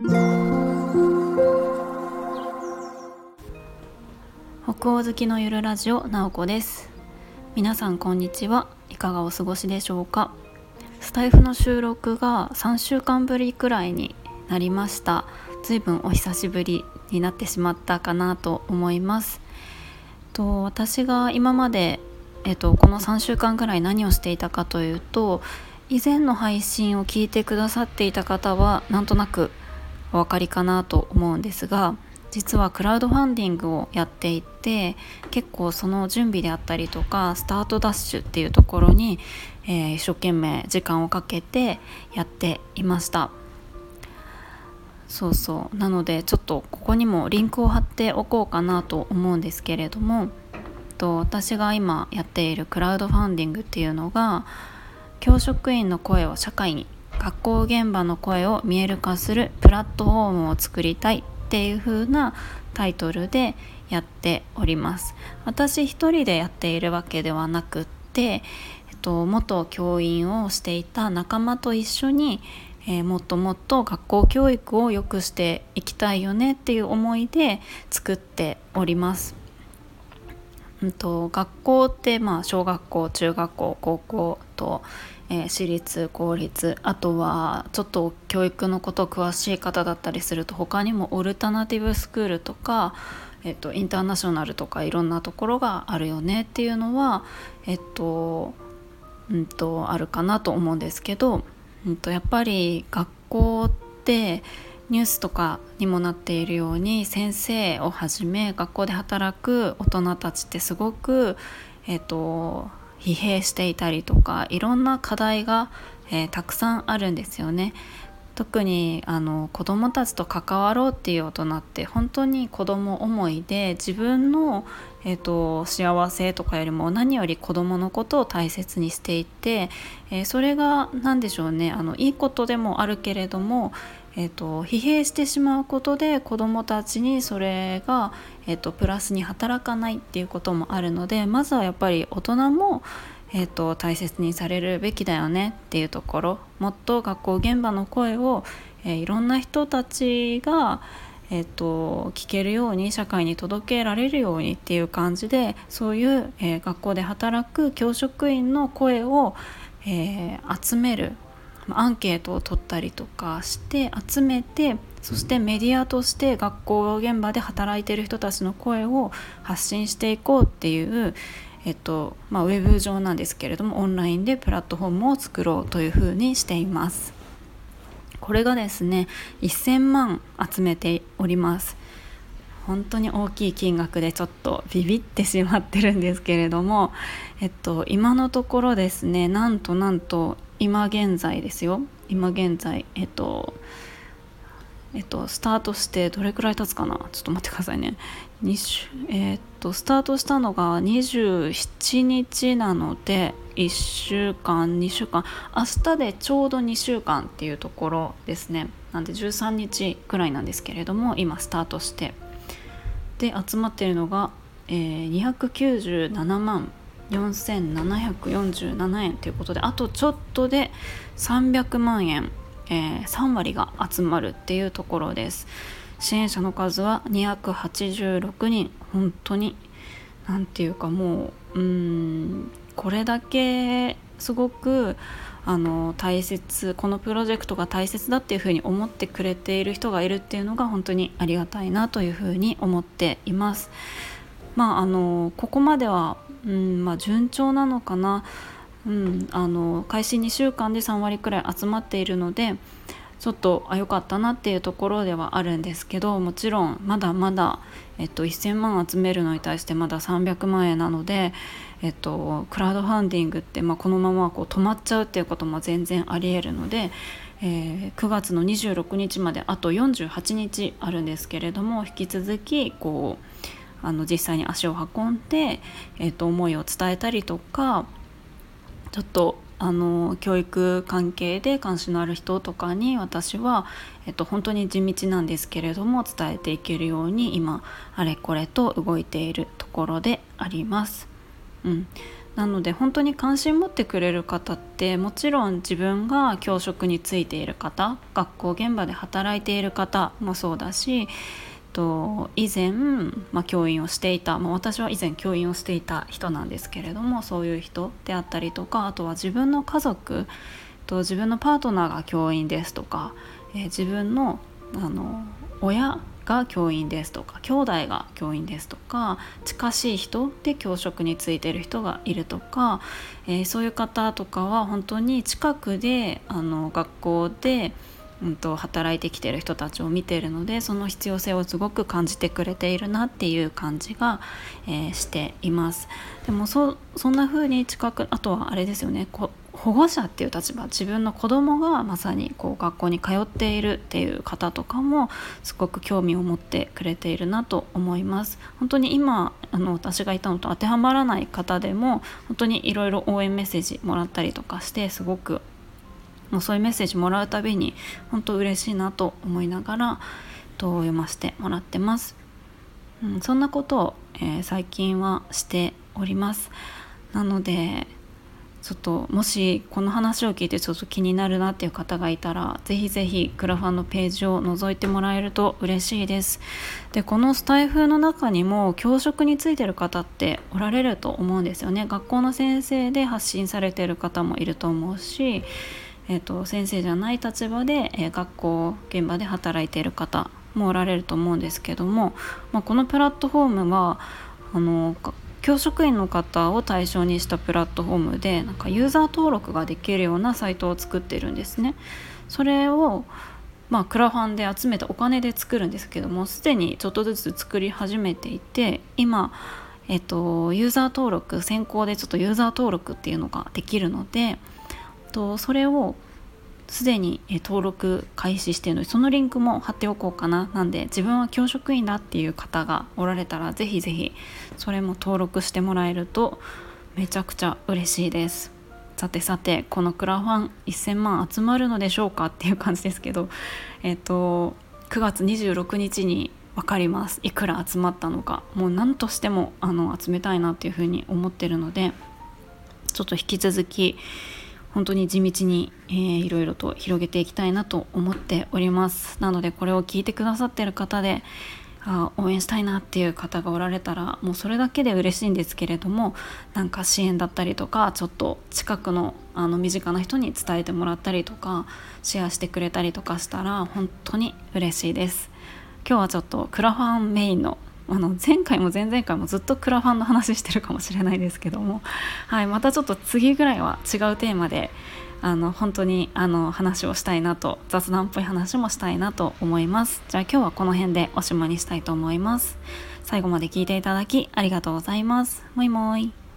北欧好きのゆるラジオなおこです。皆さんこんにちは。いかがお過ごしでしょうか？スタイフの収録が3週間ぶりくらいになりました。ずいぶんお久しぶりになってしまったかなと思います。と私が今までえっと、この3週間ぐらい何をしていたかというと以前の配信を聞いてくださっていた方はなんとなくお分かりかなと思うんですが実はクラウドファンディングをやっていて結構その準備であったりとかスタートダッシュっていうところに、えー、一生懸命時間をかけてやっていました。そうそう。なのでちょっとここにもリンクを貼っておこうかなと思うんですけれどもと私が今やっているクラウドファンディングっていうのが教職員の声を社会に学校現場の声を見える化するプラットフォームを作りたいっていう風なタイトルでやっております。私一人でやっているわけではなくって、えっと、元教員をしていた仲間と一緒に、えー、もっともっと学校教育を良くしていきたいよねっていう思いで作っております。うんと、学校ってまあ小学校中学校高校と、えー、私立公立あとはちょっと教育のこと詳しい方だったりすると他にもオルタナティブスクールとか、えっと、インターナショナルとかいろんなところがあるよねっていうのは、えっとうんと、あるかなと思うんですけど、うんとやっぱり学校ってニュースとかにもなっているように先生をはじめ学校で働く大人たちってすごく、えーと、疲弊していたりとかいろんな課題が、えー、たくさんあるんですよね。特にあの子どもたちと関わろうっていう大人って本当に子ども思いで自分の、えーと、幸せとかよりも何より子どものことを大切にしていて、えー、それが何でしょうねあのいいことでもあるけれども、えーと、疲弊してしまうことで子どもたちにそれが、えーと、プラスに働かないっていうこともあるのでまずはやっぱり大人もえーと、大切にされるべきだよねっていうところもっと学校現場の声を、えー、いろんな人たちが、えーと、聞けるように社会に届けられるようにっていう感じでそういう、えー、学校で働く教職員の声を、えー、集めるアンケートを取ったりとかして集めてそしてメディアとして学校現場で働いてる人たちの声を発信していこうっていう、えっとまあ、ウェブ上なんですけれどもオンラインでプラットフォームを作ろうというふうにしています。これがですね1000万集めております本当に大きい金額でちょっとビビってしまってるんですけれども、えっと、今のところですねなんとなんと今現在ですよ。今現在えっとえっと、スタートしてどれくらい経つかな？ちょっと待ってくださいね。週えっとスタートしたのが27日なので1週間2週間。明日でちょうど2週間っていうところですね。なんで13日くらいなんですけれども今スタートして。で集まっているのが、えー、297万4747円ということであとちょっとで300万円えー、3割が集まるっていうところです支援者の数は286人本当に何て言うかもううんこれだけすごくあの大切このプロジェクトが大切だっていうふうに思ってくれている人がいるっていうのが本当にありがたいなというふうに思っています。まああのここまでは、うんまあ、順調なのかな。うん、あの開始2週間で3割くらい集まっているのでちょっとあ良かったなっていうところではあるんですけどもちろんまだまだ、えっと、1000万集めるのに対してまだ300万円なので、えっと、クラウドファンディングって、まあ、このままこう止まっちゃうっていうことも全然ありえるので、えー、9月の26日まであと48日あるんですけれども引き続きこうあの実際に足を運んで、えっと、思いを伝えたりとかちょっとあの教育関係で関心のある人とかに私は、えっと、本当に地道なんですけれども伝えていけるように今あれこれと動いているところであります。うん、なので本当に関心持ってくれる方ってもちろん自分が教職についている方学校現場で働いている方もそうだしと以前、まあ、教員をしていた、まあ、私は以前教員をしていた人なんですけれどもそういう人であったりとかあとは自分の家族と自分のパートナーが教員ですとか、えー、自分のあの親が教員ですとか兄弟が教員ですとか近しい人で教職についてる人がいるとか、えー、そういう方とかは本当に近くであの学校で、うんと、働いてきてる人たちを見てるのでその必要性をすごく感じてくれているなっていう感じが、えー、しています。でもそそんな風に近くあとはあれですよね保護者っていう立場自分の子供がまさにこう学校に通っているっていう方とかもすごく興味を持ってくれているなと思います本当に今あの私がいたのと当てはまらない方でも本当にいろいろ応援メッセージもらったりとかしてすごくもうそういうメッセージもらうたびに本当嬉しいなと思いながらと読ませてもらってます、うん、そんなことを、えー、最近はしております。なのでちょっともしこの話を聞いてちょっと気になるなっていう方がいたらぜひぜひクラファンのページを覗いてもらえると嬉しいです。でこのスタイフの中にも教職についてる方っておられると思うんですよね。学校の先生で発信されてる方もいると思うしえーと、先生じゃない立場で、えー、学校現場で働いている方もおられると思うんですけども、まあ、このプラットフォームはあの教職員の方を対象にしたプラットフォームでなんかユーザー登録ができるようなサイトを作ってるんですね。それをまあ、クラファンで集めたお金で作るんですけどもすでにちょっとずつ作り始めていて今、えっと、ユーザー登録先行でちょっとユーザー登録っていうのができるのでとそれをすでに登録開始しているのでそのリンクも貼っておこうかな。なんで自分は教職員だっていう方がおられたらぜひぜひそれも登録してもらえるとめちゃくちゃ嬉しいです。さてさてこのクラファン1000万集まるのでしょうかっていう感じですけどえっ、と9月26日に分かります。いくら集まったのか。もう何としてもあの集めたいなっていうふうに思ってるのでちょっと引き続き本当に地道に、えー、いろいろと広げていきたいなと思っております。なのでこれを聞いてくださってる方であ応援したいなっていう方がおられたらもうそれだけで嬉しいんですけれどもなんか支援だったりとかちょっと近くのあの身近な人に伝えてもらったりとかシェアしてくれたりとかしたら本当に嬉しいです。今日はちょっとクラファンメインのあの前回も前々回もずっとクラファンの話してるかもしれないですけども、はい、またちょっと次ぐらいは違うテーマであの本当にあの話をしたいなと雑談っぽい話もしたいなと思います。じゃあ今日はこの辺でおしまいにしたいと思います。最後まで聞いていただきありがとうございます。もいもい。